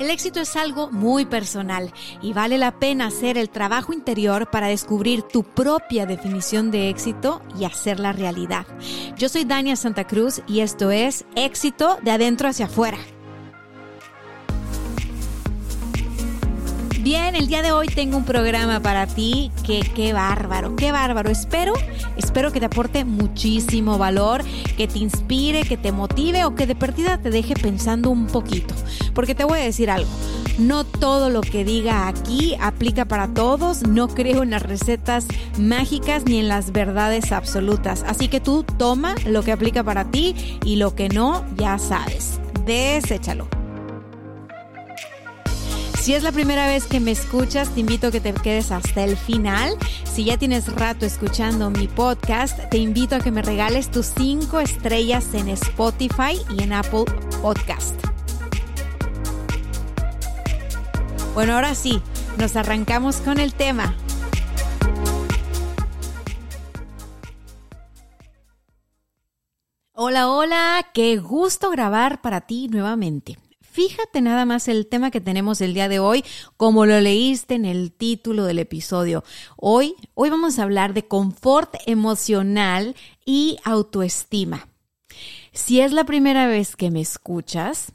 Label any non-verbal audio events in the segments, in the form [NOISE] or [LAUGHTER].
El éxito es algo muy personal y vale la pena hacer el trabajo interior para descubrir tu propia definición de éxito y hacerla realidad. Yo soy Dania Santa Cruz y esto es Éxito de adentro hacia afuera. Bien, el día de hoy tengo un programa para ti que qué bárbaro, qué bárbaro. Espero, espero que te aporte muchísimo valor, que te inspire, que te motive o que de perdida te deje pensando un poquito. Porque te voy a decir algo, no todo lo que diga aquí aplica para todos, no creo en las recetas mágicas ni en las verdades absolutas. Así que tú toma lo que aplica para ti y lo que no, ya sabes. Deséchalo. Si es la primera vez que me escuchas, te invito a que te quedes hasta el final. Si ya tienes rato escuchando mi podcast, te invito a que me regales tus cinco estrellas en Spotify y en Apple Podcast. Bueno, ahora sí, nos arrancamos con el tema. Hola, hola, qué gusto grabar para ti nuevamente. Fíjate nada más el tema que tenemos el día de hoy, como lo leíste en el título del episodio. Hoy, hoy vamos a hablar de confort emocional y autoestima. Si es la primera vez que me escuchas,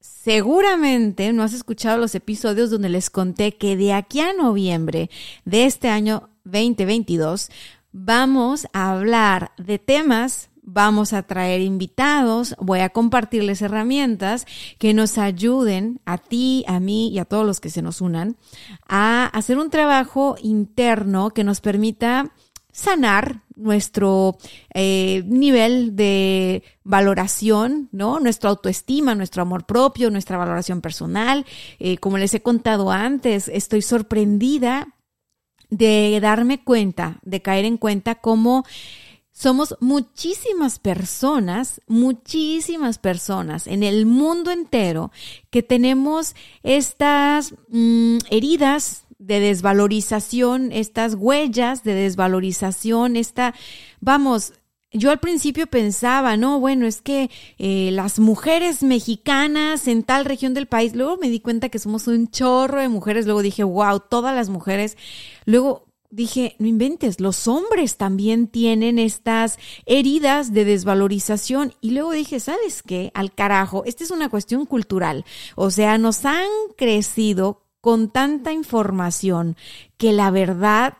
seguramente no has escuchado los episodios donde les conté que de aquí a noviembre de este año 2022 vamos a hablar de temas vamos a traer invitados, voy a compartirles herramientas que nos ayuden a ti, a mí y a todos los que se nos unan a hacer un trabajo interno que nos permita sanar nuestro eh, nivel de valoración, ¿no? Nuestra autoestima, nuestro amor propio, nuestra valoración personal. Eh, como les he contado antes, estoy sorprendida de darme cuenta, de caer en cuenta cómo somos muchísimas personas, muchísimas personas en el mundo entero que tenemos estas mm, heridas de desvalorización, estas huellas de desvalorización, esta, vamos, yo al principio pensaba, no, bueno, es que eh, las mujeres mexicanas en tal región del país, luego me di cuenta que somos un chorro de mujeres, luego dije, wow, todas las mujeres, luego dije, no inventes, los hombres también tienen estas heridas de desvalorización. Y luego dije, ¿sabes qué? Al carajo, esta es una cuestión cultural. O sea, nos han crecido con tanta información que la verdad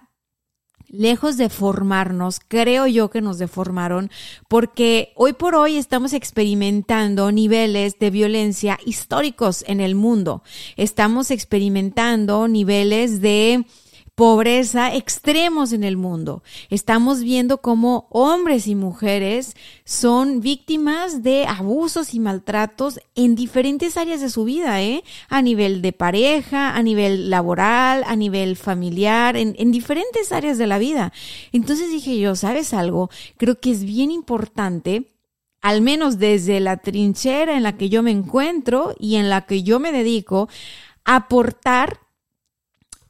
lejos de formarnos, creo yo que nos deformaron, porque hoy por hoy estamos experimentando niveles de violencia históricos en el mundo. Estamos experimentando niveles de pobreza extremos en el mundo. Estamos viendo cómo hombres y mujeres son víctimas de abusos y maltratos en diferentes áreas de su vida, ¿eh? A nivel de pareja, a nivel laboral, a nivel familiar, en, en diferentes áreas de la vida. Entonces dije yo, ¿sabes algo? Creo que es bien importante al menos desde la trinchera en la que yo me encuentro y en la que yo me dedico, aportar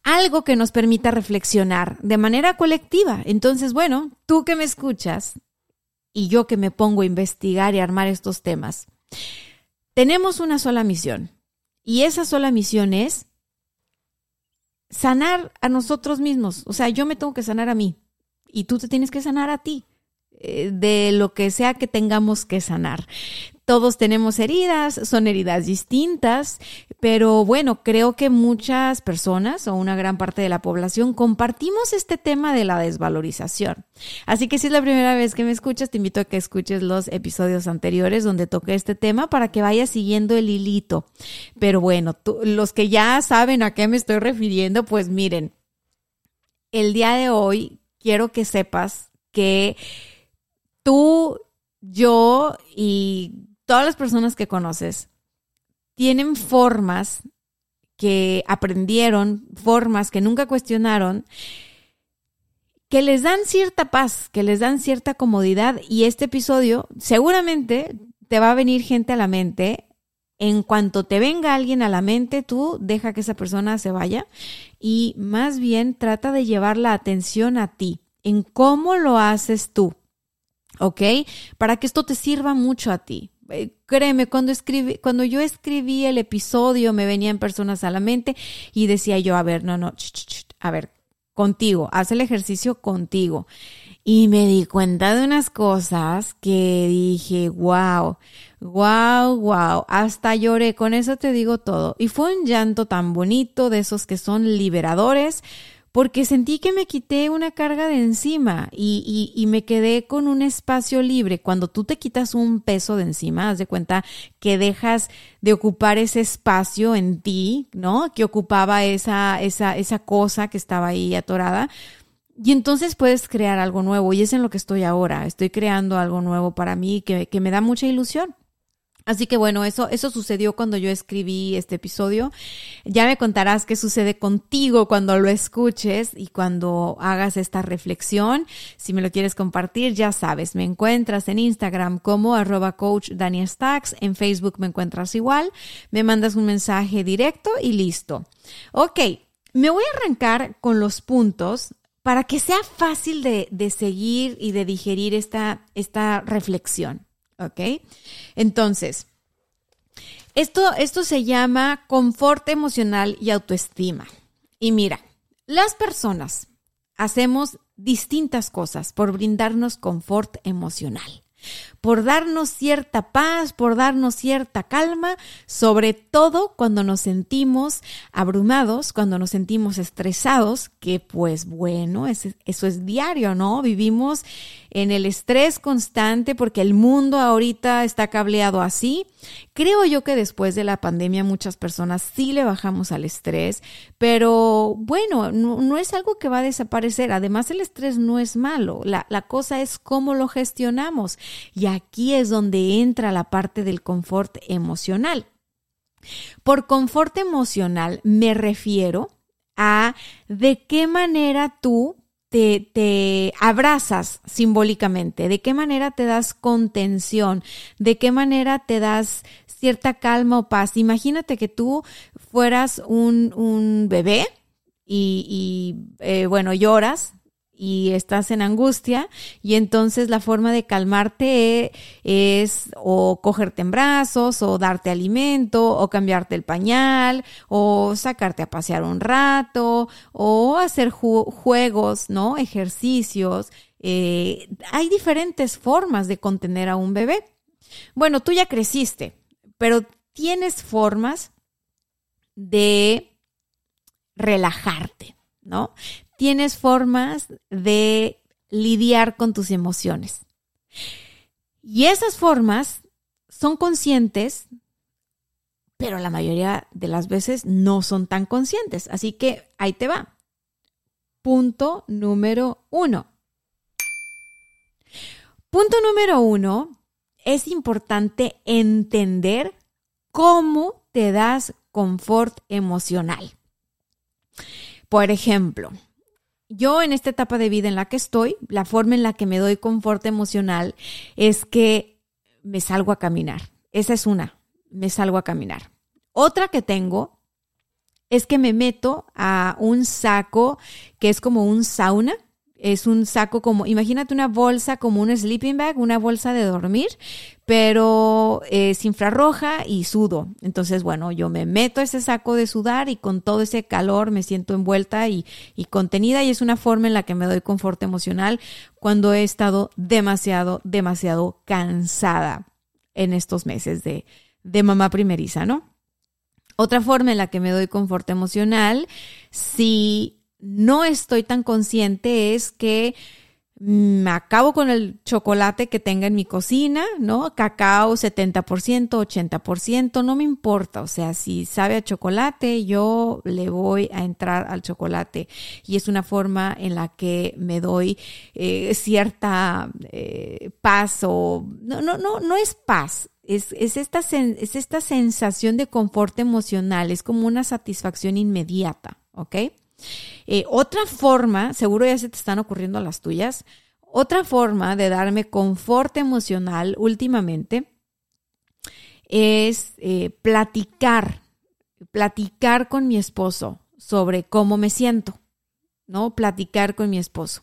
algo que nos permita reflexionar de manera colectiva. Entonces, bueno, tú que me escuchas y yo que me pongo a investigar y armar estos temas, tenemos una sola misión. Y esa sola misión es sanar a nosotros mismos. O sea, yo me tengo que sanar a mí y tú te tienes que sanar a ti de lo que sea que tengamos que sanar. Todos tenemos heridas, son heridas distintas, pero bueno, creo que muchas personas o una gran parte de la población compartimos este tema de la desvalorización. Así que si es la primera vez que me escuchas, te invito a que escuches los episodios anteriores donde toqué este tema para que vayas siguiendo el hilito. Pero bueno, los que ya saben a qué me estoy refiriendo, pues miren, el día de hoy quiero que sepas que tú yo y todas las personas que conoces tienen formas que aprendieron, formas que nunca cuestionaron, que les dan cierta paz, que les dan cierta comodidad y este episodio seguramente te va a venir gente a la mente. En cuanto te venga alguien a la mente, tú deja que esa persona se vaya y más bien trata de llevar la atención a ti, en cómo lo haces tú, ¿ok? Para que esto te sirva mucho a ti. Eh, créeme, cuando, escribí, cuando yo escribí el episodio me venían personas a la mente y decía yo, a ver, no, no, a ver, contigo, haz el ejercicio contigo. Y me di cuenta de unas cosas que dije, wow, wow, wow, hasta lloré, con eso te digo todo. Y fue un llanto tan bonito de esos que son liberadores, porque sentí que me quité una carga de encima y, y, me quedé con un espacio libre. Cuando tú te quitas un peso de encima, haz de cuenta que dejas de ocupar ese espacio en ti, ¿no? Que ocupaba esa, esa, esa cosa que estaba ahí atorada. Y entonces puedes crear algo nuevo y es en lo que estoy ahora. Estoy creando algo nuevo para mí que, que me da mucha ilusión. Así que bueno, eso, eso sucedió cuando yo escribí este episodio. Ya me contarás qué sucede contigo cuando lo escuches y cuando hagas esta reflexión. Si me lo quieres compartir, ya sabes, me encuentras en Instagram como arroba coach en Facebook me encuentras igual, me mandas un mensaje directo y listo. Ok, me voy a arrancar con los puntos para que sea fácil de, de seguir y de digerir esta, esta reflexión. ¿Ok? Entonces, esto, esto se llama confort emocional y autoestima. Y mira, las personas hacemos distintas cosas por brindarnos confort emocional por darnos cierta paz, por darnos cierta calma, sobre todo cuando nos sentimos abrumados, cuando nos sentimos estresados, que pues bueno, eso es diario, ¿no? Vivimos en el estrés constante porque el mundo ahorita está cableado así. Creo yo que después de la pandemia muchas personas sí le bajamos al estrés, pero bueno, no, es algo que va a desaparecer. Además, el estrés no es malo. La, cosa es cómo lo gestionamos. Y aquí es donde entra la parte del confort emocional. Por confort emocional me refiero a de qué manera tú te, abrazas simbólicamente, de qué manera te das contención, de qué manera te das cierta calma o paz. Imagínate que tú fueras un, bebé y, eh, bueno, lloras, y estás en angustia y entonces la forma de calmarte es o cogerte en brazos o darte alimento o cambiarte el pañal o sacarte a pasear un rato o hacer juegos, ¿no? Ejercicios. Eh, hay diferentes formas de contener a un bebé. Bueno, tú ya creciste, pero tienes formas de relajarte, ¿no? Tienes formas de lidiar con tus emociones. Y esas formas son conscientes, pero la mayoría de las veces no son tan conscientes. Así que ahí te va. Punto número uno. Punto número uno, es importante entender cómo te das confort emocional. Por ejemplo, yo en esta etapa de vida en la que estoy, la forma en la que me doy confort emocional es que me salgo a caminar. Esa es una, me salgo a caminar. Otra que tengo es que me meto a un saco que es como un sauna es un saco como, imagínate una bolsa como un sleeping bag, una bolsa de dormir, pero es infrarroja y sudo. Entonces, bueno, yo me meto ese saco de sudar y con todo ese calor me siento envuelta y, y contenida y es una forma en la que me doy confort emocional cuando he estado demasiado, demasiado cansada en estos meses de, de mamá primeriza, ¿no? Otra forma en la que me doy confort emocional, si no estoy tan consciente es que me acabo con el chocolate que tenga en mi cocina, ¿no? Cacao 70%, 80%, no me importa. O sea, si sabe a chocolate, yo le voy a entrar al chocolate. Y es una forma en la que me doy eh, cierta eh, paz o... No, no, no, no es paz. Es, es, esta es esta sensación de confort emocional, es como una satisfacción inmediata, ¿ok? Eh, otra forma, seguro ya se te están ocurriendo las tuyas, otra forma de darme confort emocional últimamente es eh, platicar, platicar con mi esposo sobre cómo me siento, ¿no? Platicar con mi esposo.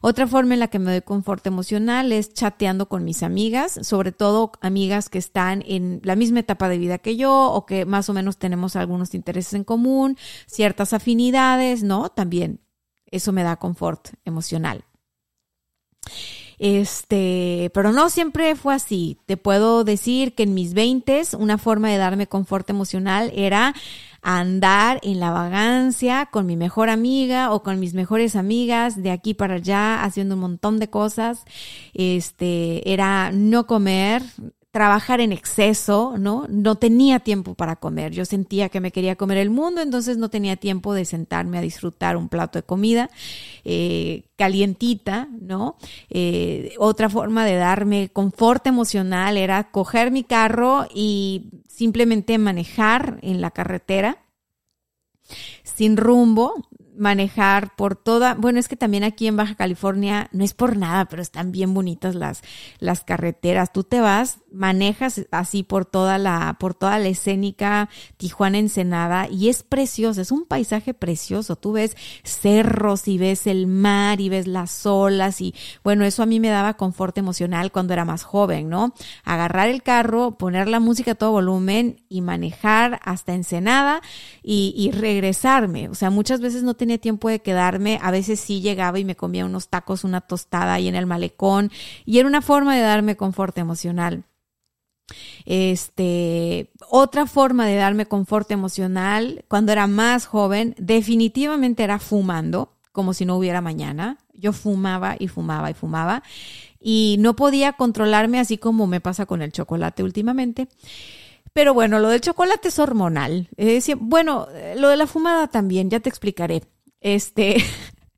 Otra forma en la que me doy confort emocional es chateando con mis amigas, sobre todo amigas que están en la misma etapa de vida que yo o que más o menos tenemos algunos intereses en común, ciertas afinidades, ¿no? También eso me da confort emocional. Este, pero no siempre fue así. Te puedo decir que en mis veintes una forma de darme confort emocional era andar en la vagancia con mi mejor amiga o con mis mejores amigas de aquí para allá haciendo un montón de cosas. Este, era no comer, trabajar en exceso, ¿no? No tenía tiempo para comer. Yo sentía que me quería comer el mundo, entonces no tenía tiempo de sentarme a disfrutar un plato de comida eh, calientita, ¿no? Eh, otra forma de darme confort emocional era coger mi carro y simplemente manejar en la carretera sin rumbo, manejar por toda, bueno, es que también aquí en Baja California no es por nada, pero están bien bonitas las, las carreteras. Tú te vas, manejas así por toda la, por toda la escénica Tijuana Ensenada y es precioso, es un paisaje precioso. Tú ves cerros y ves el mar y ves las olas y bueno, eso a mí me daba confort emocional cuando era más joven, ¿no? Agarrar el carro, poner la música a todo volumen y manejar hasta Ensenada y, y regresarme. O sea, muchas veces no te tenía tiempo de quedarme, a veces sí llegaba y me comía unos tacos, una tostada ahí en el malecón y era una forma de darme confort emocional. Este, otra forma de darme confort emocional cuando era más joven, definitivamente era fumando, como si no hubiera mañana. Yo fumaba y fumaba y fumaba y no podía controlarme así como me pasa con el chocolate últimamente. Pero bueno, lo del chocolate es hormonal. bueno, lo de la fumada también, ya te explicaré. Este,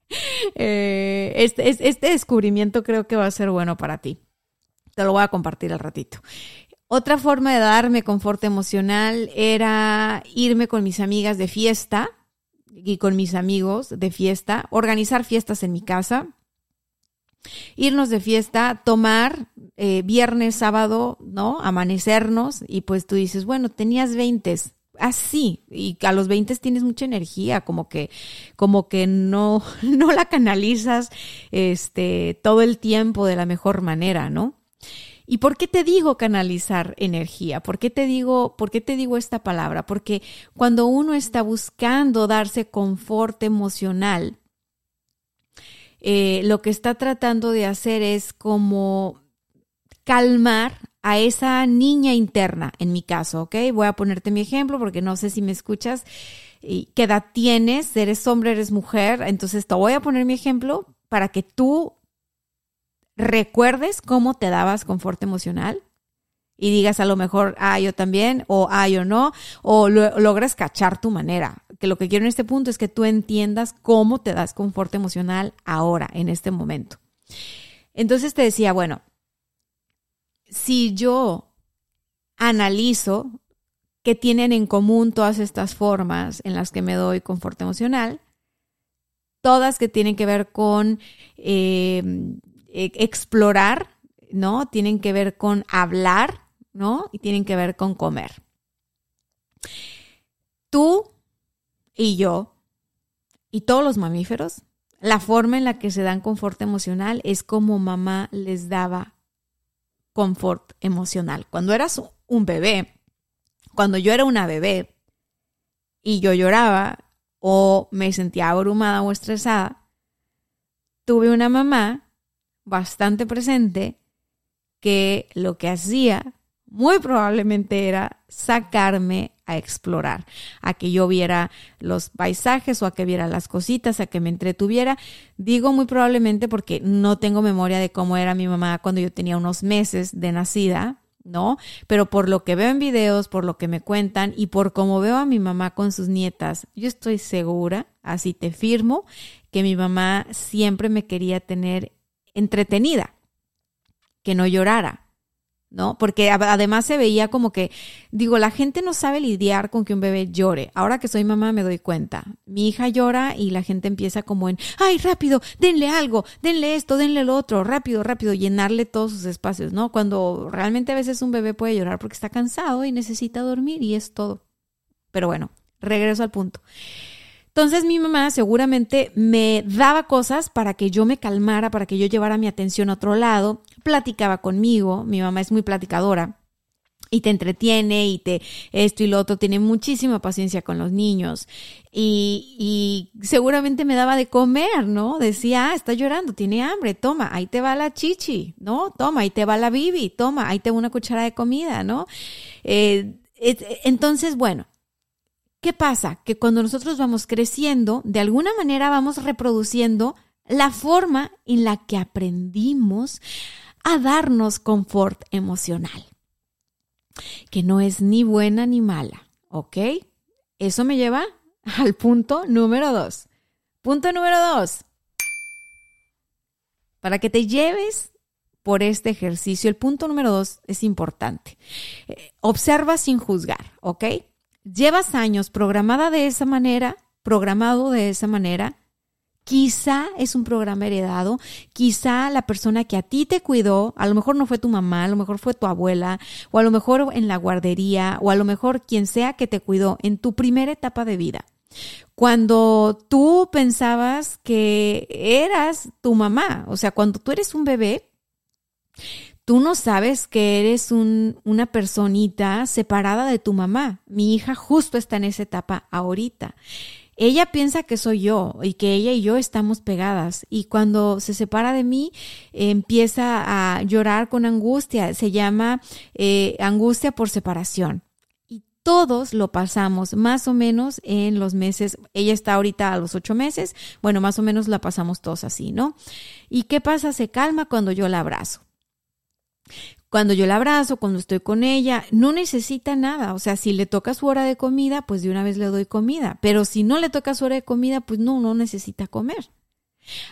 [LAUGHS] eh, este, este, descubrimiento creo que va a ser bueno para ti. Te lo voy a compartir al ratito. Otra forma de darme confort emocional era irme con mis amigas de fiesta y con mis amigos de fiesta, organizar fiestas en mi casa, irnos de fiesta, tomar eh, viernes, sábado, ¿no? Amanecernos y pues tú dices, bueno, tenías 20, así y a los 20 tienes mucha energía, como que como que no [LAUGHS] no la canalizas este todo el tiempo de la mejor manera, ¿no? ¿Y por qué te digo canalizar energía? ¿Por qué te digo, por qué te digo esta palabra? Porque cuando uno está buscando darse confort emocional, eh, lo que está tratando de hacer es como calmar a esa niña interna, en mi caso, ¿ok? Voy a ponerte mi ejemplo porque no sé si me escuchas. ¿Qué edad tienes? ¿Eres hombre, eres mujer? Entonces te voy a poner mi ejemplo para que tú recuerdes cómo te dabas confort emocional y digas a lo mejor, ah, yo también, o ah, yo no, o logras cachar tu manera. Que lo que quiero en este punto es que tú entiendas cómo te das confort emocional ahora, en este momento. Entonces te decía, bueno, si yo analizo qué tienen en común todas estas formas en las que me doy confort emocional, todas que tienen que ver con eh, e, explorar, ¿no? Tienen que ver con hablar, ¿no? Y tienen que ver con comer. Tú y yo y todos los mamíferos, la forma en la que se dan confort emocional es como mamá les daba confort emocional. Cuando eras un bebé, cuando yo era una bebé y yo lloraba o me sentía abrumada o estresada, tuve una mamá bastante presente que lo que hacía muy probablemente era sacarme a explorar, a que yo viera los paisajes o a que viera las cositas, a que me entretuviera. Digo muy probablemente porque no tengo memoria de cómo era mi mamá cuando yo tenía unos meses de nacida, ¿no? Pero por lo que veo en videos, por lo que me cuentan y por cómo veo a mi mamá con sus nietas, yo estoy segura, así te firmo, que mi mamá siempre me quería tener entretenida, que no llorara, ¿no? Porque además se veía como que, digo, la gente no sabe lidiar con que un bebé llore. Ahora que soy mamá me doy cuenta. Mi hija llora y la gente empieza como en, ay, rápido, denle algo, denle esto, denle lo otro, rápido, rápido, llenarle todos sus espacios, ¿no? Cuando realmente a veces un bebé puede llorar porque está cansado y necesita dormir y es todo. Pero bueno, regreso al punto. Entonces mi mamá seguramente me daba cosas para que yo me calmara, para que yo llevara mi atención a otro lado, platicaba conmigo, mi mamá es muy platicadora y te entretiene y te esto y lo otro, tiene muchísima paciencia con los niños y, seguramente me daba de comer, ¿no? Decía, ah, está llorando, tiene hambre, toma, ahí te va la chichi, ¿no? Toma, ahí te va la bibi, toma, ahí te va una cuchara de comida, ¿no? Eh, entonces, bueno, ¿Qué pasa? Que cuando nosotros vamos creciendo, de alguna manera vamos reproduciendo la forma en la que aprendimos a darnos confort emocional, que no es ni buena ni mala, ¿ok? Eso me lleva [LAUGHS] al punto número dos. Punto número dos. Para que te lleves por este ejercicio, el punto número dos es importante. Eh, observa sin juzgar, ¿ok? Llevas años programada de esa manera, programado de esa manera, quizá es un programa heredado, quizá la persona que a ti te cuidó, a lo mejor no fue tu mamá, a lo mejor fue tu abuela, o a lo mejor en la guardería, o a lo mejor quien sea que te cuidó en tu primera etapa de vida. Cuando tú pensabas que eras tu mamá, o sea, cuando tú eres un bebé, tú no sabes que eres una personita separada de tu mamá. Mi hija justo está en esa etapa ahorita. Ella piensa que soy yo y que ella y yo estamos pegadas y cuando se separa de mí empieza a llorar con angustia. Se llama eh, angustia por separación Y todos lo pasamos más o menos en los meses, ella está ahorita a los ocho meses, bueno, más o menos la pasamos todos así, ¿no? ¿Y qué pasa? Se calma cuando yo la abrazo. Cuando yo la abrazo, cuando estoy con ella, no necesita nada. O sea, si le toca su hora de comida, pues de una vez le doy comida. Pero si no le toca su hora de comida, pues no, no necesita comer.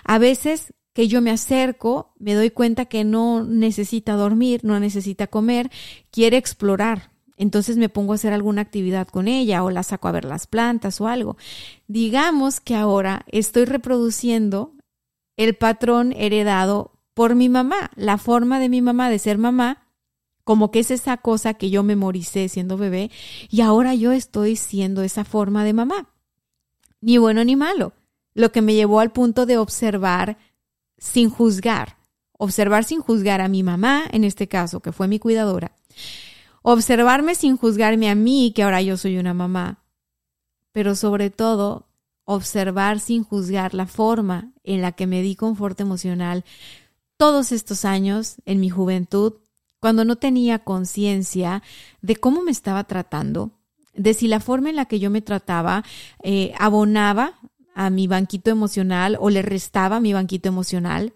A veces que yo me acerco, me doy cuenta que no necesita dormir, no necesita comer, quiere explorar. Entonces me pongo a hacer alguna actividad con ella o la saco a ver las plantas o algo. Digamos que ahora estoy reproduciendo el patrón heredado por mi mamá, la forma de mi mamá de ser mamá, como que es esa cosa que yo memoricé siendo bebé y ahora yo estoy siendo esa forma de mamá. Ni bueno ni malo, lo que me llevó al punto de observar sin juzgar, observar sin juzgar a mi mamá, en este caso, que fue mi cuidadora, observarme sin juzgarme a mí, que ahora yo soy una mamá, pero sobre todo observar sin juzgar la forma en la que me di confort emocional todos estos años en mi juventud, cuando no tenía conciencia de cómo me estaba tratando, de si la forma en la que yo me trataba eh, abonaba a mi banquito emocional o le restaba a mi banquito emocional.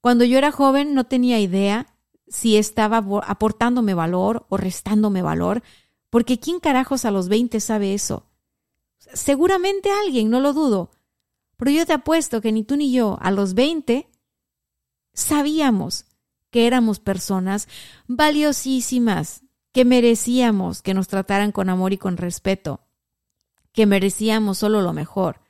Cuando yo era joven no tenía idea si estaba aportándome valor o restándome valor, porque ¿quién carajos a los 20 sabe eso? Seguramente alguien, no lo dudo, pero yo te apuesto que ni tú ni yo a los 20 sabíamos que éramos personas valiosísimas, que merecíamos que nos trataran con amor y con respeto, que merecíamos solo lo mejor.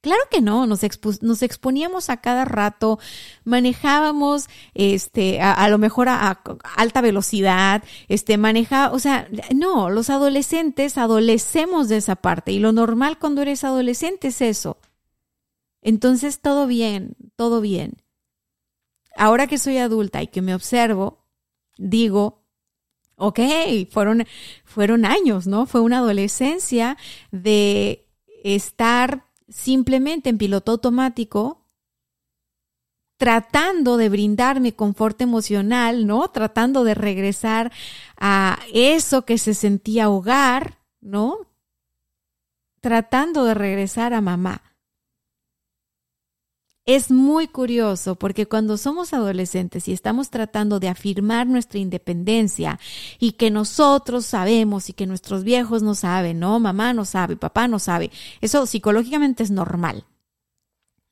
Claro que no, nos, exponíamos a cada rato, manejábamos este, a, lo mejor a, alta velocidad, este, maneja, o sea, no, los adolescentes adolecemos de esa parte y lo normal cuando eres adolescente es eso. Entonces, todo bien, todo bien ahora que soy adulta y que me observo, digo, ok, fueron, fueron años, ¿no? Fue una adolescencia de estar simplemente en piloto automático tratando de brindarme confort emocional, ¿no? Tratando de regresar a eso que se sentía hogar, ¿no? Tratando de regresar a mamá. Es muy curioso porque cuando somos adolescentes y estamos tratando de afirmar nuestra independencia y que nosotros sabemos y que nuestros viejos no saben, no, mamá no sabe, papá no sabe, eso psicológicamente es normal.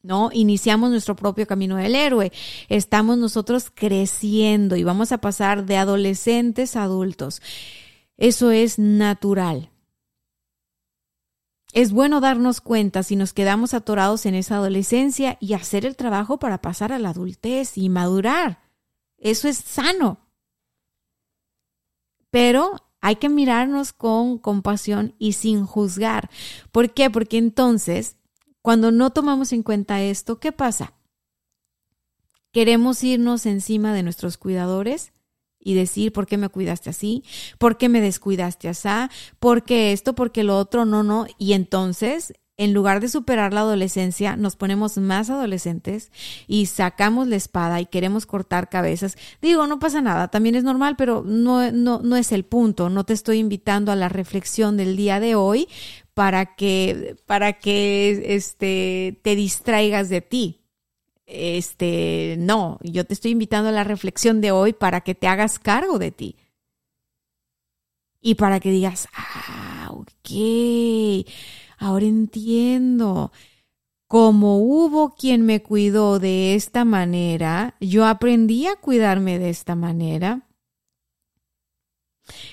¿no? Iniciamos nuestro propio camino del héroe. Estamos nosotros creciendo y vamos a pasar de adolescentes a adultos. Eso es natural. Es bueno darnos cuenta si nos quedamos atorados en esa adolescencia y hacer el trabajo para pasar a la adultez y madurar. Eso es sano. Pero hay que mirarnos con compasión y sin juzgar. ¿Por qué? Porque entonces cuando no tomamos en cuenta esto, ¿qué pasa? Queremos irnos encima de nuestros cuidadores y decir, ¿por qué me cuidaste así? ¿Por qué me descuidaste así? ¿Por qué esto? ¿Por qué lo otro? No, no. Y entonces, en lugar de superar la adolescencia, nos ponemos más adolescentes y sacamos la espada y queremos cortar cabezas. Digo, no pasa nada, también es normal, pero no, no, no es el punto. No te estoy invitando a la reflexión del día de hoy para que, para que este, te distraigas de ti. Este, no, yo te estoy invitando a la reflexión de hoy para que te hagas cargo de ti. Y para que digas, ah, ok, ahora entiendo. Como hubo quien me cuidó de esta manera, yo aprendí a cuidarme de esta manera.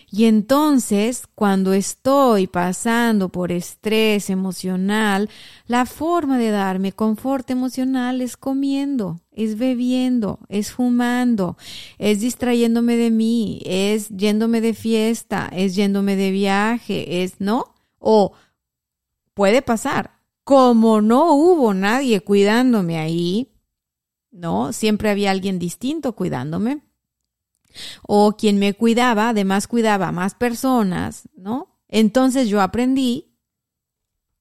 Y entonces, cuando estoy pasando por estrés emocional, la forma de darme confort emocional es comiendo, es bebiendo, es fumando, es distrayéndome de mí, es yéndome de fiesta, es yéndome de viaje, es, ¿no? O puede pasar, como no hubo nadie cuidándome ahí, ¿no? Siempre había alguien distinto cuidándome o quien me cuidaba, además cuidaba a más personas, ¿no? Entonces yo aprendí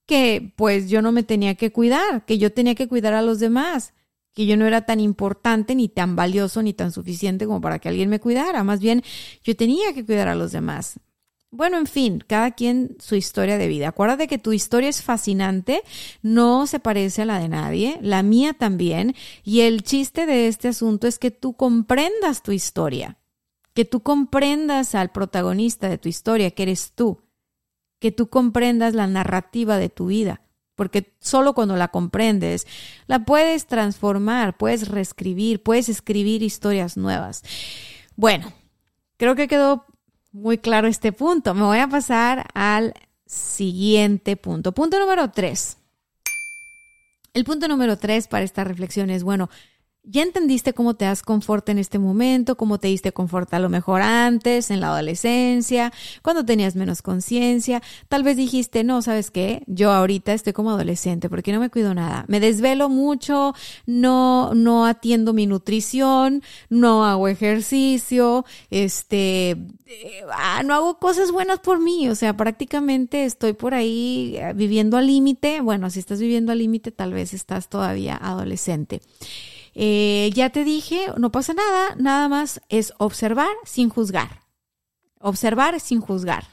que pues yo no me tenía que cuidar, que yo tenía que cuidar a los demás, que yo no era tan importante ni tan valioso ni tan suficiente como para que alguien me cuidara, más bien yo tenía que cuidar a los demás. Bueno, en fin, cada quien su historia de vida. Acuérdate que tu historia es fascinante, no se parece a la de nadie, la mía también, y el chiste de este asunto es que tú comprendas tu historia que tú comprendas al protagonista de tu historia, que eres tú, que tú comprendas la narrativa de tu vida, porque solo cuando la comprendes, la puedes transformar, puedes reescribir, puedes escribir historias nuevas. Bueno, creo que quedó muy claro este punto. Me voy a pasar al siguiente punto. Punto número tres. El punto número tres para esta reflexión es, bueno, ya entendiste cómo te das confort en este momento, cómo te diste confort a lo mejor antes, en la adolescencia, cuando tenías menos conciencia. Tal vez dijiste, no, ¿sabes qué? Yo ahorita estoy como adolescente porque no me cuido nada. Me desvelo mucho, no, no atiendo mi nutrición, no hago ejercicio, este, eh, ah, no hago cosas buenas por mí. O sea, prácticamente estoy por ahí eh, viviendo al límite. Bueno, si estás viviendo al límite, tal vez estás todavía adolescente. Eh, ya te dije, no pasa nada, nada más es observar sin juzgar. Observar sin juzgar.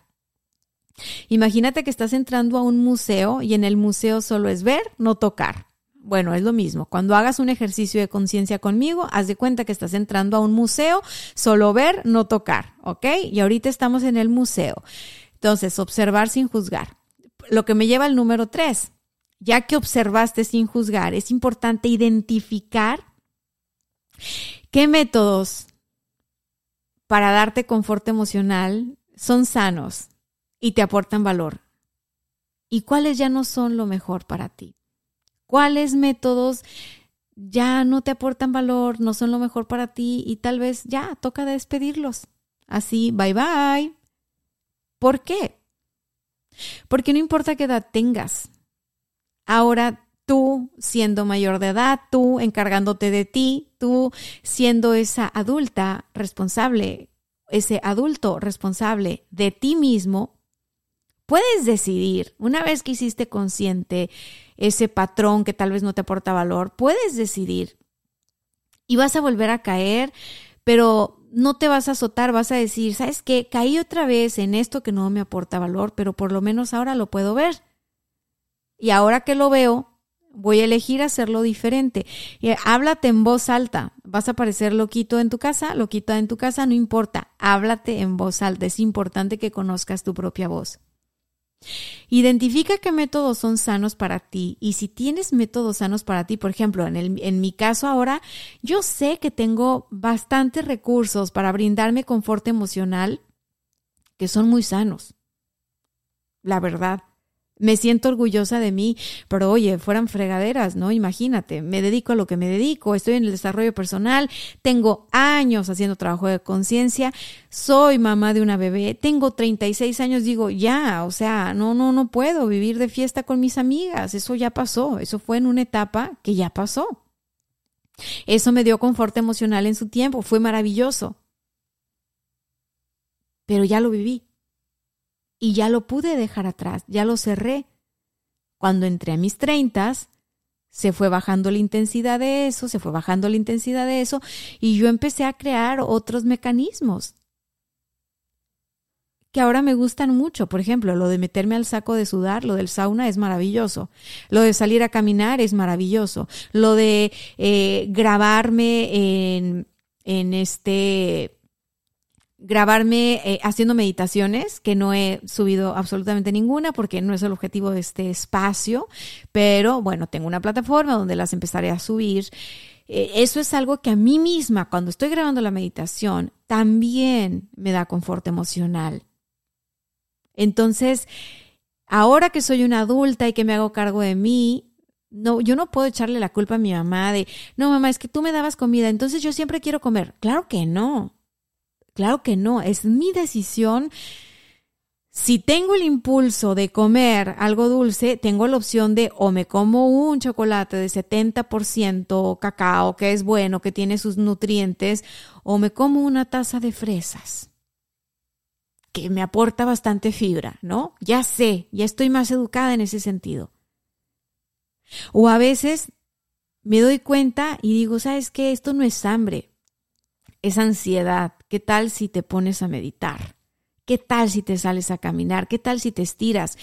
Imagínate que estás entrando a un museo y en el museo solo es ver, no tocar. Bueno, es lo mismo. Cuando hagas un ejercicio de conciencia conmigo, haz de cuenta que estás entrando a un museo, solo ver, no tocar, ¿ok? Y ahorita estamos en el museo. Entonces, observar sin juzgar. Lo que me lleva al número tres. Ya que observaste sin juzgar, es importante identificar qué métodos para darte confort emocional son sanos y te aportan valor y cuáles ya no son lo mejor para ti. ¿Cuáles métodos ya no te aportan valor, no son lo mejor para ti y tal vez ya toca despedirlos? Así, bye bye. ¿Por qué? Porque no importa qué edad tengas, ahora tú siendo mayor de edad, tú encargándote de ti, tú siendo esa adulta responsable, ese adulto responsable de ti mismo, puedes decidir, una vez que hiciste consciente ese patrón que tal vez no te aporta valor, puedes decidir Y vas a volver a caer, pero no te vas a azotar, vas a decir, ¿sabes qué? Caí otra vez en esto que no me aporta valor, pero por lo menos ahora lo puedo ver. Y ahora que lo veo, voy a elegir hacerlo diferente. Y háblate en voz alta. Vas a parecer loquito en tu casa, loquita en tu casa, no importa. Háblate en voz alta. Es importante que conozcas tu propia voz. Identifica qué métodos son sanos para ti y si tienes métodos sanos para ti, por ejemplo, en, el, en mi caso ahora, yo sé que tengo bastantes recursos para brindarme confort emocional que son muy sanos. La verdad. Me siento orgullosa de mí, pero oye, fueran fregaderas, ¿no? Imagínate, me dedico a lo que me dedico, estoy en el desarrollo personal, tengo años haciendo trabajo de conciencia, soy mamá de una bebé, tengo 36 años, digo, ya, o sea, no, no, no puedo vivir de fiesta con mis amigas, eso ya pasó, eso fue en una etapa que ya pasó. Eso me dio confort emocional en su tiempo, fue maravilloso. Pero ya lo viví y ya lo pude dejar atrás, ya lo cerré. Cuando entré a mis treintas, se fue bajando la intensidad de eso, se fue bajando la intensidad de eso, y yo empecé a crear otros mecanismos que ahora me gustan mucho. Por ejemplo, lo de meterme al saco de sudar, lo del sauna es maravilloso. Lo de salir a caminar es maravilloso. Lo de eh, grabarme en, en este grabarme eh, haciendo meditaciones, que no he subido absolutamente ninguna porque no es el objetivo de este espacio, pero bueno, tengo una plataforma donde las empezaré a subir. Eh, eso es algo que a mí misma, cuando estoy grabando la meditación, también me da confort emocional. Entonces, ahora que soy una adulta y que me hago cargo de mí, no, yo no puedo echarle la culpa a mi mamá de, no, mamá, es que tú me dabas comida, entonces yo siempre quiero comer. Claro que no. Claro que no, es mi decisión. Si tengo el impulso de comer algo dulce, tengo la opción de o me como un chocolate de 70% cacao, que es bueno, que tiene sus nutrientes, o me como una taza de fresas, que me aporta bastante fibra, ¿no? Ya sé, ya estoy más educada en ese sentido. O a veces me doy cuenta y digo, ¿sabes qué? Esto no es hambre, es ansiedad. ¿Qué tal si te pones a meditar? ¿Qué tal si te sales a caminar? ¿Qué tal si te estiras?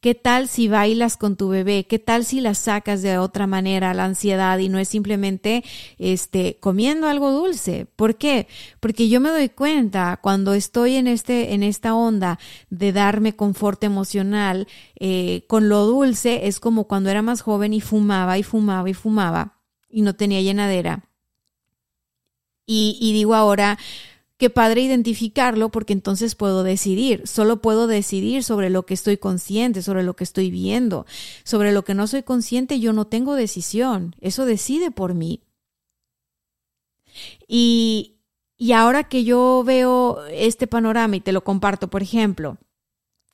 ¿Qué tal si bailas con tu bebé? ¿Qué tal si la sacas de otra manera la ansiedad y no es simplemente este comiendo algo dulce? ¿Por qué? Porque yo me doy cuenta cuando estoy en este en esta onda de darme confort emocional eh, con lo dulce es como cuando era más joven y fumaba y fumaba y fumaba y no tenía llenadera y, digo ahora, qué padre identificarlo porque entonces puedo decidir. Solo puedo decidir sobre lo que estoy consciente, sobre lo que estoy viendo. Sobre lo que no soy consciente yo no tengo decisión. Eso decide por mí. Y, y ahora que yo veo este panorama y te lo comparto, por ejemplo,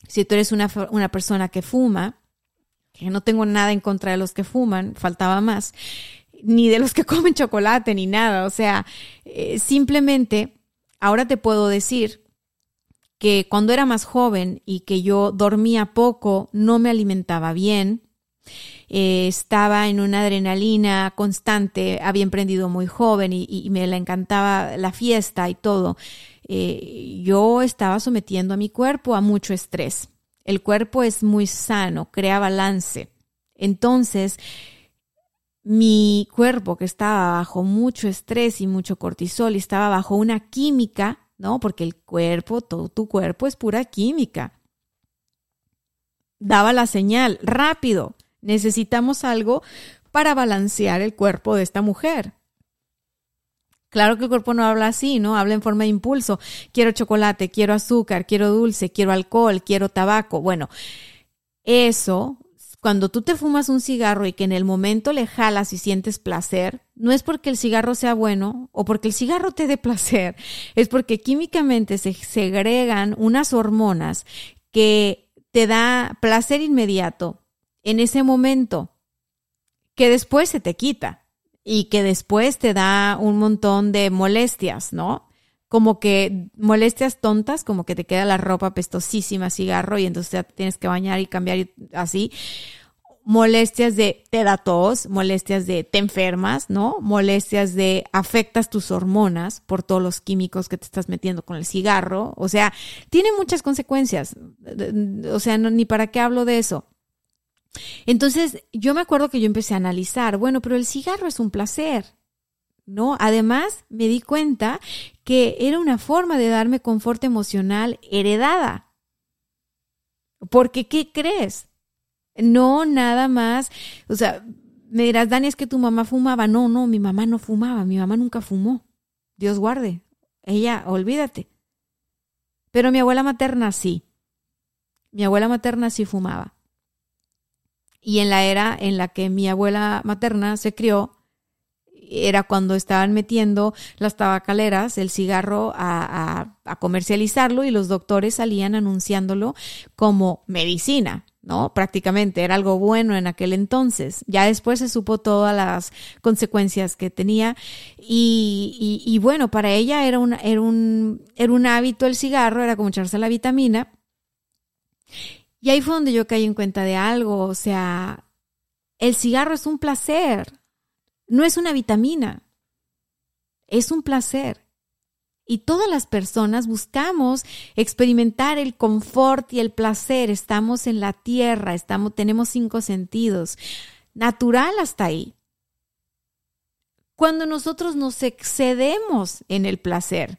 si tú eres una, una persona que fuma, que no tengo nada en contra de los que fuman, faltaba más, ni de los que [LAUGHS] comen chocolate, ni nada. O sea, eh, simplemente ahora te puedo decir que cuando era más joven y que yo dormía poco, no me alimentaba bien, eh, estaba en una adrenalina constante, había emprendido muy joven y, me la encantaba la fiesta y todo. Eh, yo estaba sometiendo a mi cuerpo a mucho estrés. El cuerpo es muy sano, crea balance. Entonces, mi cuerpo que estaba bajo mucho estrés y mucho cortisol y estaba bajo una química, ¿no? Porque el cuerpo, todo tu cuerpo es pura química. Daba la señal, rápido, necesitamos algo para balancear el cuerpo de esta mujer. Claro que el cuerpo no habla así, ¿no? Habla en forma de impulso. Quiero chocolate, quiero azúcar, quiero dulce, quiero alcohol, quiero tabaco. Bueno, eso cuando tú te fumas un cigarro y que en el momento le jalas y sientes placer, no es porque el cigarro sea bueno o porque el cigarro te dé placer, [LAUGHS] es porque químicamente se segregan unas hormonas que te da placer inmediato en ese momento, que después se te quita y que después te da un montón de molestias, ¿no? Como que molestias tontas, como que te queda la ropa pestosísima, cigarro, y entonces ya tienes que bañar y cambiar y así. molestias de te da tos, molestias de te enfermas, ¿no? Molestias de afectas tus hormonas por todos los químicos que te estás metiendo con el cigarro. O sea, tiene muchas consecuencias. O sea, ni para qué hablo de eso. Entonces, yo me acuerdo que yo empecé a analizar, bueno, pero el cigarro es un placer, ¿no? Además, me di cuenta que era una forma de darme confort emocional heredada. Porque, ¿qué crees? No nada más, o sea, me dirás, Dani, es que tu mamá fumaba. No, no, mi mamá no fumaba, mi mamá nunca fumó. Dios guarde. Ella, olvídate. Pero mi abuela materna sí. Mi abuela materna sí fumaba. Y en la era en la que mi abuela materna se crió, era cuando estaban metiendo las tabacaleras, el cigarro a, a, comercializarlo y los doctores salían anunciándolo como medicina. ¿no? Prácticamente era algo bueno en aquel entonces. Ya después se supo todas las consecuencias que tenía y, y, bueno, para ella era un, era, un, era un hábito el cigarro, era como echarse la vitamina. Y ahí fue donde yo caí en cuenta de algo, o sea, el cigarro es un placer, no es una vitamina, es un placer. Y todas las personas buscamos experimentar el confort y el placer. Estamos en la tierra, estamos, tenemos cinco sentidos. Natural hasta ahí. Cuando nosotros nos excedemos en el placer,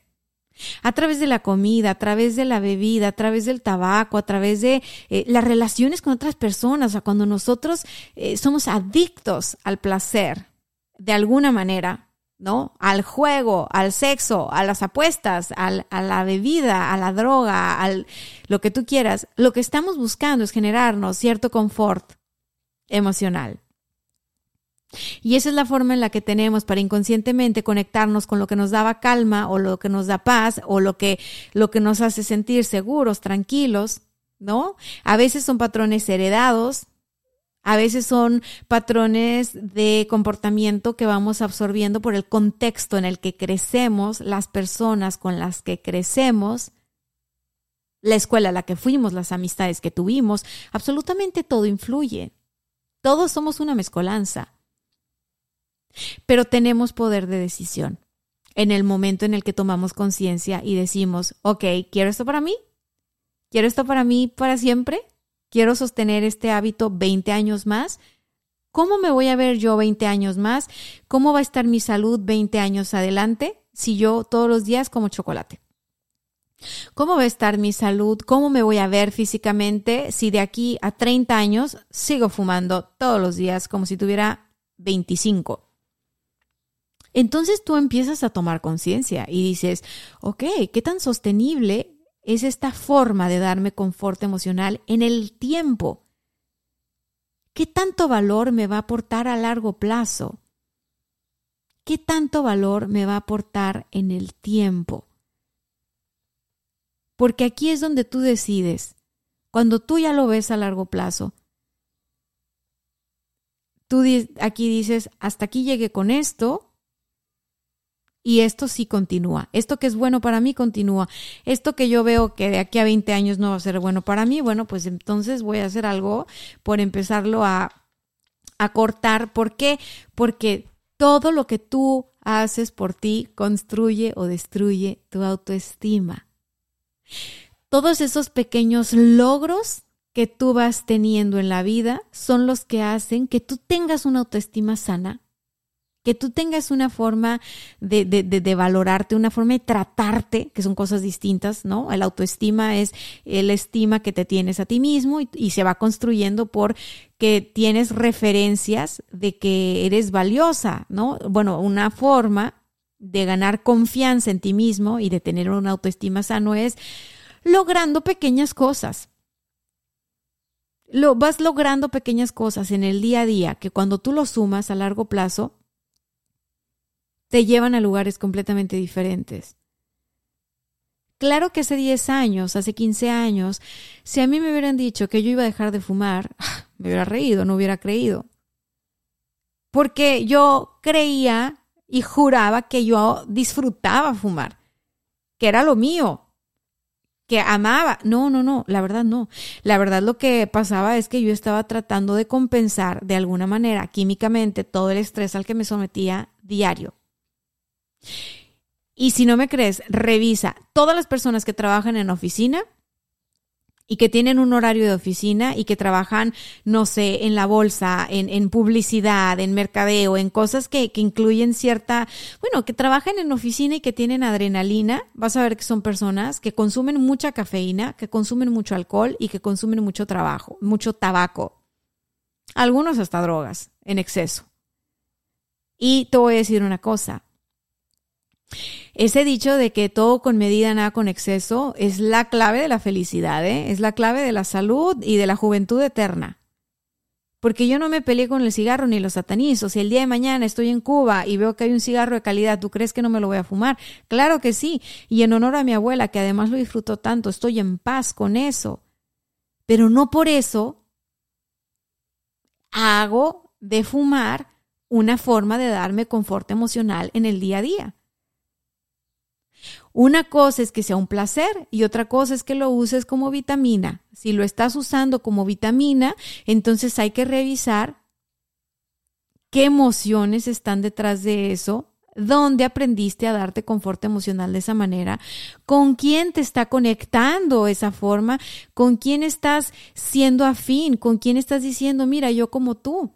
a través de la comida, a través de la bebida, a través del tabaco, a través de eh, las relaciones con otras personas, o cuando nosotros eh, somos adictos al placer, de alguna manera, ¿no? Al juego, al sexo, a las apuestas, a la bebida, a la droga, al lo que tú quieras. Lo que estamos buscando es generarnos cierto confort emocional. Y esa es la forma en la que tenemos para inconscientemente conectarnos con lo que nos daba calma o lo que nos da paz o lo que, lo que nos hace sentir seguros, tranquilos, ¿no? A veces son patrones heredados, a veces son patrones de comportamiento que vamos absorbiendo por el contexto en el que crecemos, las personas con las que crecemos, la escuela a la que fuimos, las amistades que tuvimos, absolutamente todo influye. Todos somos una mezcolanza. Pero tenemos poder de decisión en el momento en el que tomamos conciencia y decimos, ok, ¿quiero esto para mí? ¿Quiero esto para mí para siempre? Quiero sostener este hábito 20 años más. ¿Cómo me voy a ver yo 20 años más? ¿Cómo va a estar mi salud 20 años adelante si yo todos los días como chocolate? ¿Cómo va a estar mi salud? ¿Cómo me voy a ver físicamente si de aquí a 30 años sigo fumando todos los días como si tuviera 25? Entonces tú empiezas a tomar conciencia y dices, ok, ¿qué tan sostenible es esta forma de darme confort emocional en el tiempo. ¿Qué tanto valor me va a aportar a largo plazo? ¿Qué tanto valor me va a aportar en el tiempo? Porque aquí es donde tú decides. Cuando tú ya lo ves a largo plazo, tú aquí dices, hasta aquí llegué con esto, y esto sí continúa. Esto que es bueno para mí continúa. Esto que yo veo que de aquí a 20 años no va a ser bueno para mí, bueno, pues entonces voy a hacer algo por empezarlo a, a cortar. ¿Por qué? Porque todo lo que tú haces por ti construye o destruye tu autoestima. Todos esos pequeños logros que tú vas teniendo en la vida son los que hacen que tú tengas una autoestima sana, que tú tengas una forma de, de, de, valorarte, una forma de tratarte, que son cosas distintas, ¿no? El autoestima es el estima que te tienes a ti mismo y, se va construyendo por que tienes referencias de que eres valiosa, ¿no? Bueno, una forma de ganar confianza en ti mismo y de tener una autoestima sano es logrando pequeñas cosas. Lo, vas logrando pequeñas cosas en el día a día que cuando tú lo sumas a largo plazo, te llevan a lugares completamente diferentes. Claro que hace 10 años, hace 15 años, si a mí me hubieran dicho que yo iba a dejar de fumar, [LAUGHS] me hubiera reído, no hubiera creído. Porque yo creía y juraba que yo disfrutaba fumar, que era lo mío, que amaba. No, no, no, la verdad no. La verdad lo que pasaba es que yo estaba tratando de compensar de alguna manera químicamente todo el estrés al que me sometía diario. Y si no me crees, revisa todas las personas que trabajan en oficina y que tienen un horario de oficina y que trabajan, no sé, en la bolsa, en, publicidad, en mercadeo, en cosas que, que, incluyen cierta, bueno, que trabajan en oficina y que tienen adrenalina, vas a ver que son personas que consumen mucha cafeína, que consumen mucho alcohol y que consumen mucho trabajo, mucho tabaco. Algunos hasta drogas en exceso. Y te voy a decir una cosa, ese dicho de que todo con medida, nada con exceso, es la clave de la felicidad, ¿eh? es la clave de la salud y de la juventud eterna. Porque yo no me peleé con el cigarro ni los satanizo. Si el día de mañana estoy en Cuba y veo que hay un cigarro de calidad, ¿tú crees que no me lo voy a fumar? Claro que sí. Y en honor a mi abuela, que además lo disfruto tanto, estoy en paz con eso. Pero no por eso hago de fumar una forma de darme confort emocional en el día a día. Una cosa es que sea un placer y otra cosa es que lo uses como vitamina. Si lo estás usando como vitamina, entonces hay que revisar qué emociones están detrás de eso, dónde aprendiste a darte confort emocional de esa manera, con quién te está conectando esa forma, con quién estás siendo afín, con quién estás diciendo, mira, yo como tú.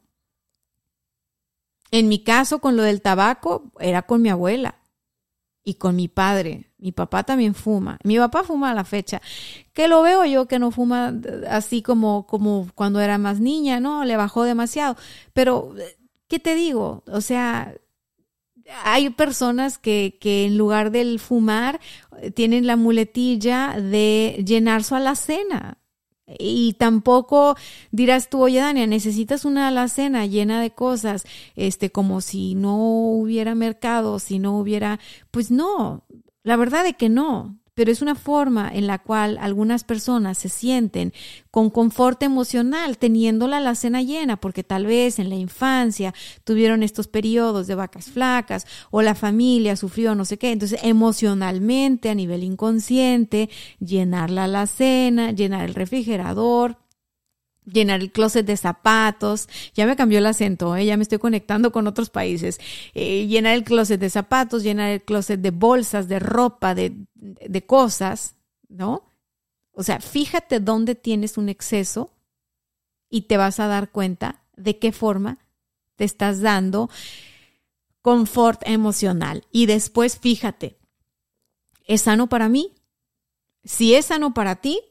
En mi caso, con lo del tabaco, era con mi abuela y con mi padre. Mi papá también fuma. Mi papá fuma a la fecha. Que lo veo yo que no fuma así como, como cuando era más niña, ¿no? Le bajó demasiado. Pero, ¿qué te digo? O sea, hay personas que, que en lugar del fumar tienen la muletilla de llenar su alacena. Y tampoco dirás tú, oye, Dania, necesitas una alacena llena de cosas, este, como si no hubiera mercado, si no hubiera, pues no, la verdad es que no pero es una forma en la cual algunas personas se sienten con confort emocional teniendo la alacena llena, porque tal vez en la infancia tuvieron estos periodos de vacas flacas o la familia sufrió no sé qué. Entonces, emocionalmente, a nivel inconsciente, llenar la alacena, llenar el refrigerador, llenar el closet de zapatos, ya me cambió el acento, ¿eh? ya me estoy conectando con otros países, eh, llenar el closet de zapatos, llenar el closet de bolsas, de ropa, de, de cosas, ¿no? O sea, fíjate dónde tienes un exceso y te vas a dar cuenta de qué forma te estás dando confort emocional. Y después fíjate, ¿es sano para mí? Si es sano para ti,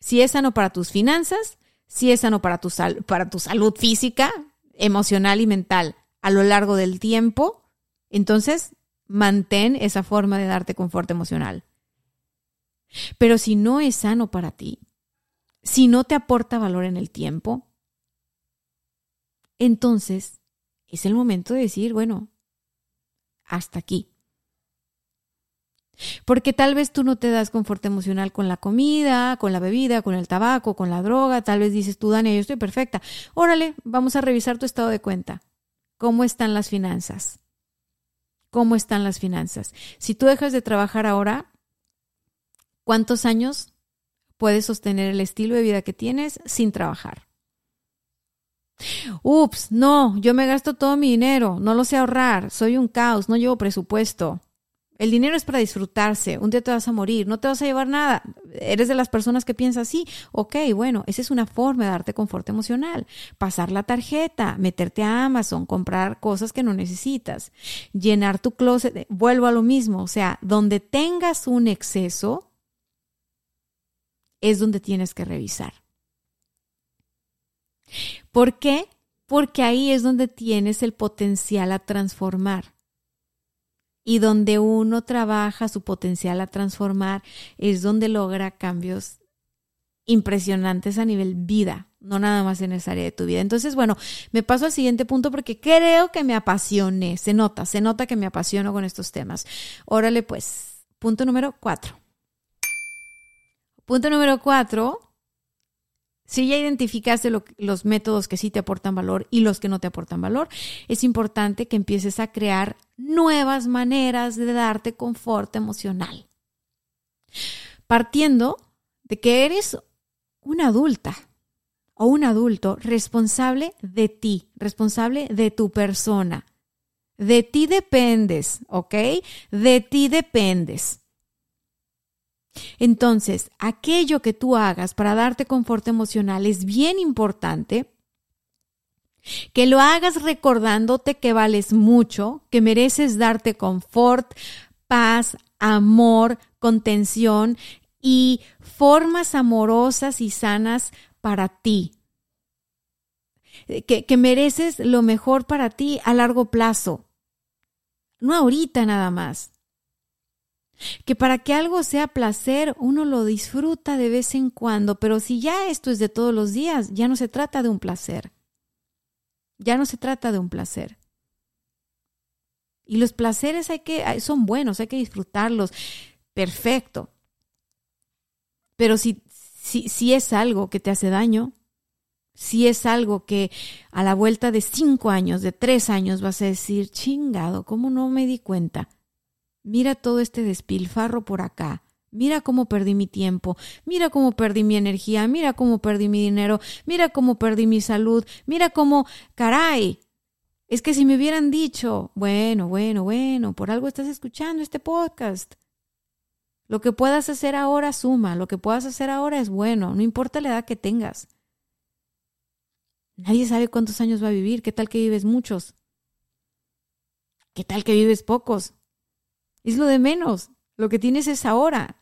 si es sano para tus finanzas, si es sano para tu, para tu salud física, emocional y mental a lo largo del tiempo, entonces mantén esa forma de darte confort emocional. Pero si no es sano para ti, si no te aporta valor en el tiempo, entonces es el momento de decir, bueno, hasta aquí. Porque tal vez tú no te das confort emocional con la comida, con la bebida, con el tabaco, con la droga. Tal vez dices tú, Dani, yo estoy perfecta. Órale, vamos a revisar tu estado de cuenta. ¿Cómo están las finanzas? ¿Cómo están las finanzas? Si tú dejas de trabajar ahora, ¿cuántos años puedes sostener el estilo de vida que tienes sin trabajar? Ups, no, yo me gasto todo mi dinero, no lo sé ahorrar, soy un caos, no llevo presupuesto. El dinero es para disfrutarse. Un día te vas a morir, no te vas a llevar nada. Eres de las personas que piensan así. Ok, bueno, esa es una forma de darte confort emocional. Pasar la tarjeta, meterte a Amazon, comprar cosas que no necesitas, llenar tu closet. Vuelvo a lo mismo. O sea, donde tengas un exceso, es donde tienes que revisar. ¿Por qué? Porque ahí es donde tienes el potencial a transformar y donde uno trabaja su potencial a transformar es donde logra cambios impresionantes a nivel vida, no nada más en esa área de tu vida. Entonces, bueno, me paso al siguiente punto porque creo que me apasione, se nota, se nota que me apasiono con estos temas. Órale, pues, punto número cuatro. Punto número cuatro, si ya identificaste los métodos que sí te aportan valor y los que no te aportan valor, es importante que empieces a crear nuevas maneras de darte confort emocional. partiendo de que eres una adulta o un adulto responsable de ti, responsable de tu persona. De ti dependes, ¿ok? De ti dependes. Entonces, aquello que tú hagas para darte confort emocional es bien importante. Que lo hagas recordándote que vales mucho, que mereces darte confort, paz, amor, contención y formas amorosas y sanas para ti. Que, que, mereces lo mejor para ti a largo plazo. No ahorita nada más. Que para que algo sea placer, uno lo disfruta de vez en cuando, pero si ya esto es de todos los días, ya no se trata de un placer. Ya no se trata de un placer. Y los placeres hay que, son buenos, hay que disfrutarlos. Perfecto. Pero si, si, si es algo que te hace daño, si es algo que a la vuelta de cinco años, de tres años, vas a decir, chingado, ¿cómo no me di cuenta? Mira todo este despilfarro por acá. Mira cómo perdí mi tiempo, mira cómo perdí mi energía, mira cómo perdí mi dinero, mira cómo perdí mi salud, mira cómo, caray, es que si me hubieran dicho, bueno, bueno, bueno, por algo estás escuchando este podcast. Lo que puedas hacer ahora suma, lo que puedas hacer ahora es bueno, no importa la edad que tengas. Nadie sabe cuántos años va a vivir, qué tal que vives muchos, qué tal que vives pocos. Es lo de menos. Lo que tienes es ahora.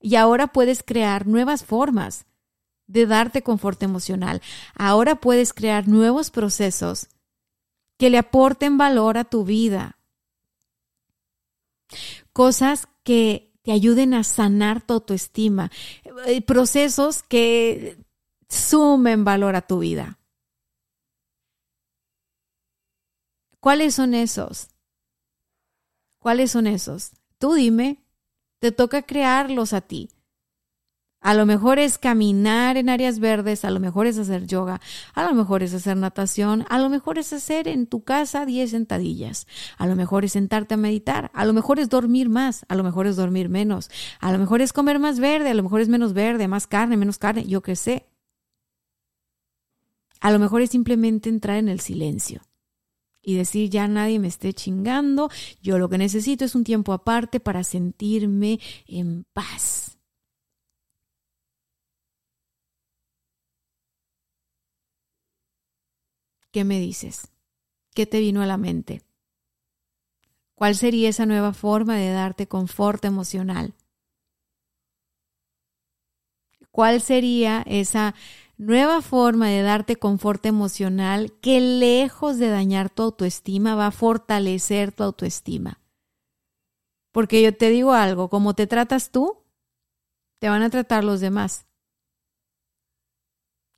Y ahora puedes crear nuevas formas de darte confort emocional. Ahora puedes crear nuevos procesos que le aporten valor a tu vida. Cosas que te ayuden a sanar tu autoestima. Eh, procesos que sumen valor a tu vida. ¿Cuáles son esos? ¿Cuáles son esos? Tú dime, te toca crearlos a ti. A lo mejor es caminar en áreas verdes, a lo mejor es hacer yoga, a lo mejor es hacer natación, a lo mejor es hacer en tu casa 10 sentadillas, a lo mejor es sentarte a meditar, a lo mejor es dormir más, a lo mejor es dormir menos, a lo mejor es comer más verde, a lo mejor es menos verde, más carne, menos carne, yo qué sé. A lo mejor es simplemente entrar en el silencio y decir ya nadie me esté chingando, yo lo que necesito es un tiempo aparte para sentirme en paz. ¿Qué me dices? ¿Qué te vino a la mente? ¿Cuál sería esa nueva forma de darte confort emocional? ¿Cuál sería esa nueva forma de darte confort emocional que lejos de dañar tu autoestima va a fortalecer tu autoestima. Porque yo te digo algo, como te tratas tú, te van a tratar los demás.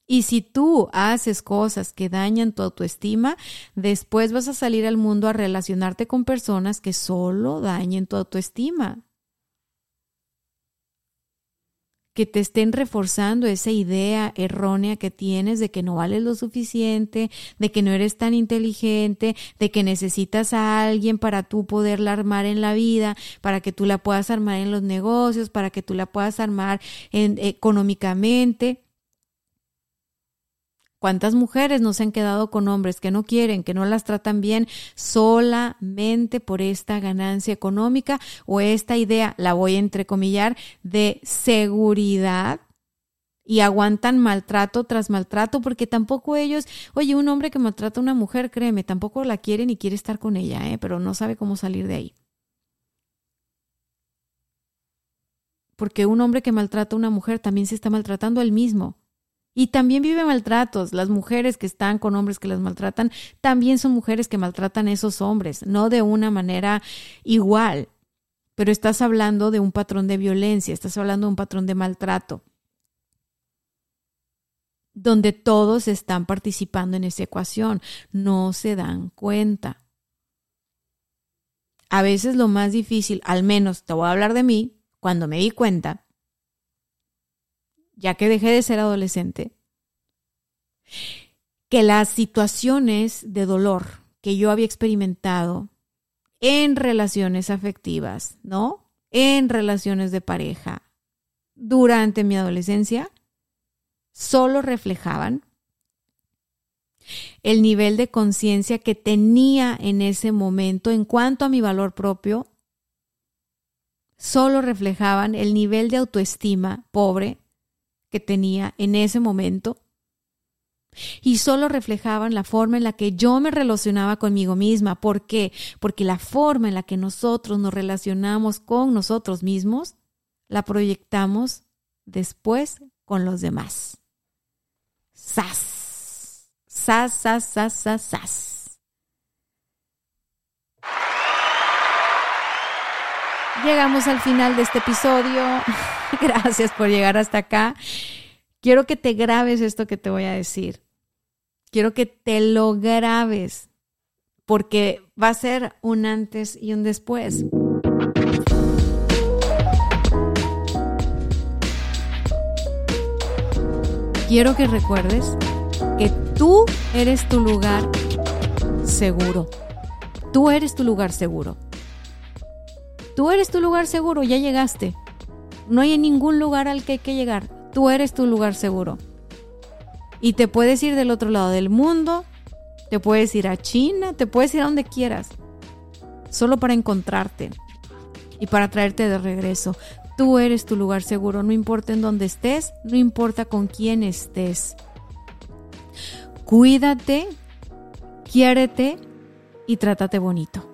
Y si tú haces cosas que dañan tu autoestima, después vas a salir al mundo a relacionarte con personas que solo dañen tu autoestima. Que te estén reforzando esa idea errónea que tienes de que no vales lo suficiente, de que no eres tan inteligente, de que necesitas a alguien para tú poderla armar en la vida, para que tú la puedas armar en los negocios, para que tú la puedas armar en, económicamente. ¿Cuántas mujeres no se han quedado con hombres que no quieren, que no las tratan bien solamente por esta ganancia económica o esta idea, la voy a entrecomillar, de seguridad? y aguantan maltrato tras maltrato porque tampoco ellos, oye, un hombre que maltrata a una mujer, créeme, tampoco la quiere ni quiere estar con ella, ¿eh? pero no sabe cómo salir de ahí. Porque un hombre que maltrata a una mujer también se está maltratando a él mismo. Y también vive maltratos. Las mujeres que están con hombres que las maltratan también son mujeres que maltratan a esos hombres, no de una manera igual. Pero estás hablando de un patrón de violencia, estás hablando de un patrón de maltrato, donde todos están participando en esa ecuación, no se dan cuenta. A veces lo más difícil, al menos te voy a hablar de mí, cuando me di cuenta, ya que dejé de ser adolescente, que las situaciones de dolor que yo había experimentado en relaciones afectivas, ¿no? En relaciones de pareja, durante mi adolescencia solo reflejaban el nivel de conciencia que tenía en ese momento en cuanto a mi valor propio, solo reflejaban el nivel de autoestima pobre que tenía en ese momento y solo reflejaban la forma en la que yo me relacionaba conmigo misma. ¿Por qué? Porque la forma en la que nosotros nos relacionamos con nosotros mismos la proyectamos después con los demás. ¡Sas! ¡Sas, sas, sas, sas, sas! Llegamos al final de este episodio. [LAUGHS] Gracias por llegar hasta acá. Quiero que te grabes esto que te voy a decir. Quiero que te lo grabes porque va a ser un antes y un después. Quiero que recuerdes que tú eres tu lugar seguro. Tú eres tu lugar seguro. Tú eres tu lugar seguro, ya llegaste. No hay ningún lugar al que hay que llegar. Tú eres tu lugar seguro. Y te puedes ir del otro lado del mundo, te puedes ir a China, te puedes ir a donde quieras, solo para encontrarte y para traerte de regreso. Tú eres tu lugar seguro, no importa en dónde estés, no importa con quién estés. Cuídate, quiérete y trátate bonito.